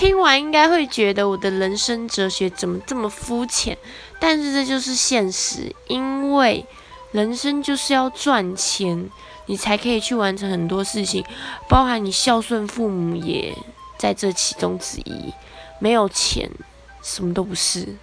听完应该会觉得我的人生哲学怎么这么肤浅但是这就是现实因为人生就是要赚钱你才可以去完成很多事情包含你孝顺父母也在这其中之一没有钱什么都不是。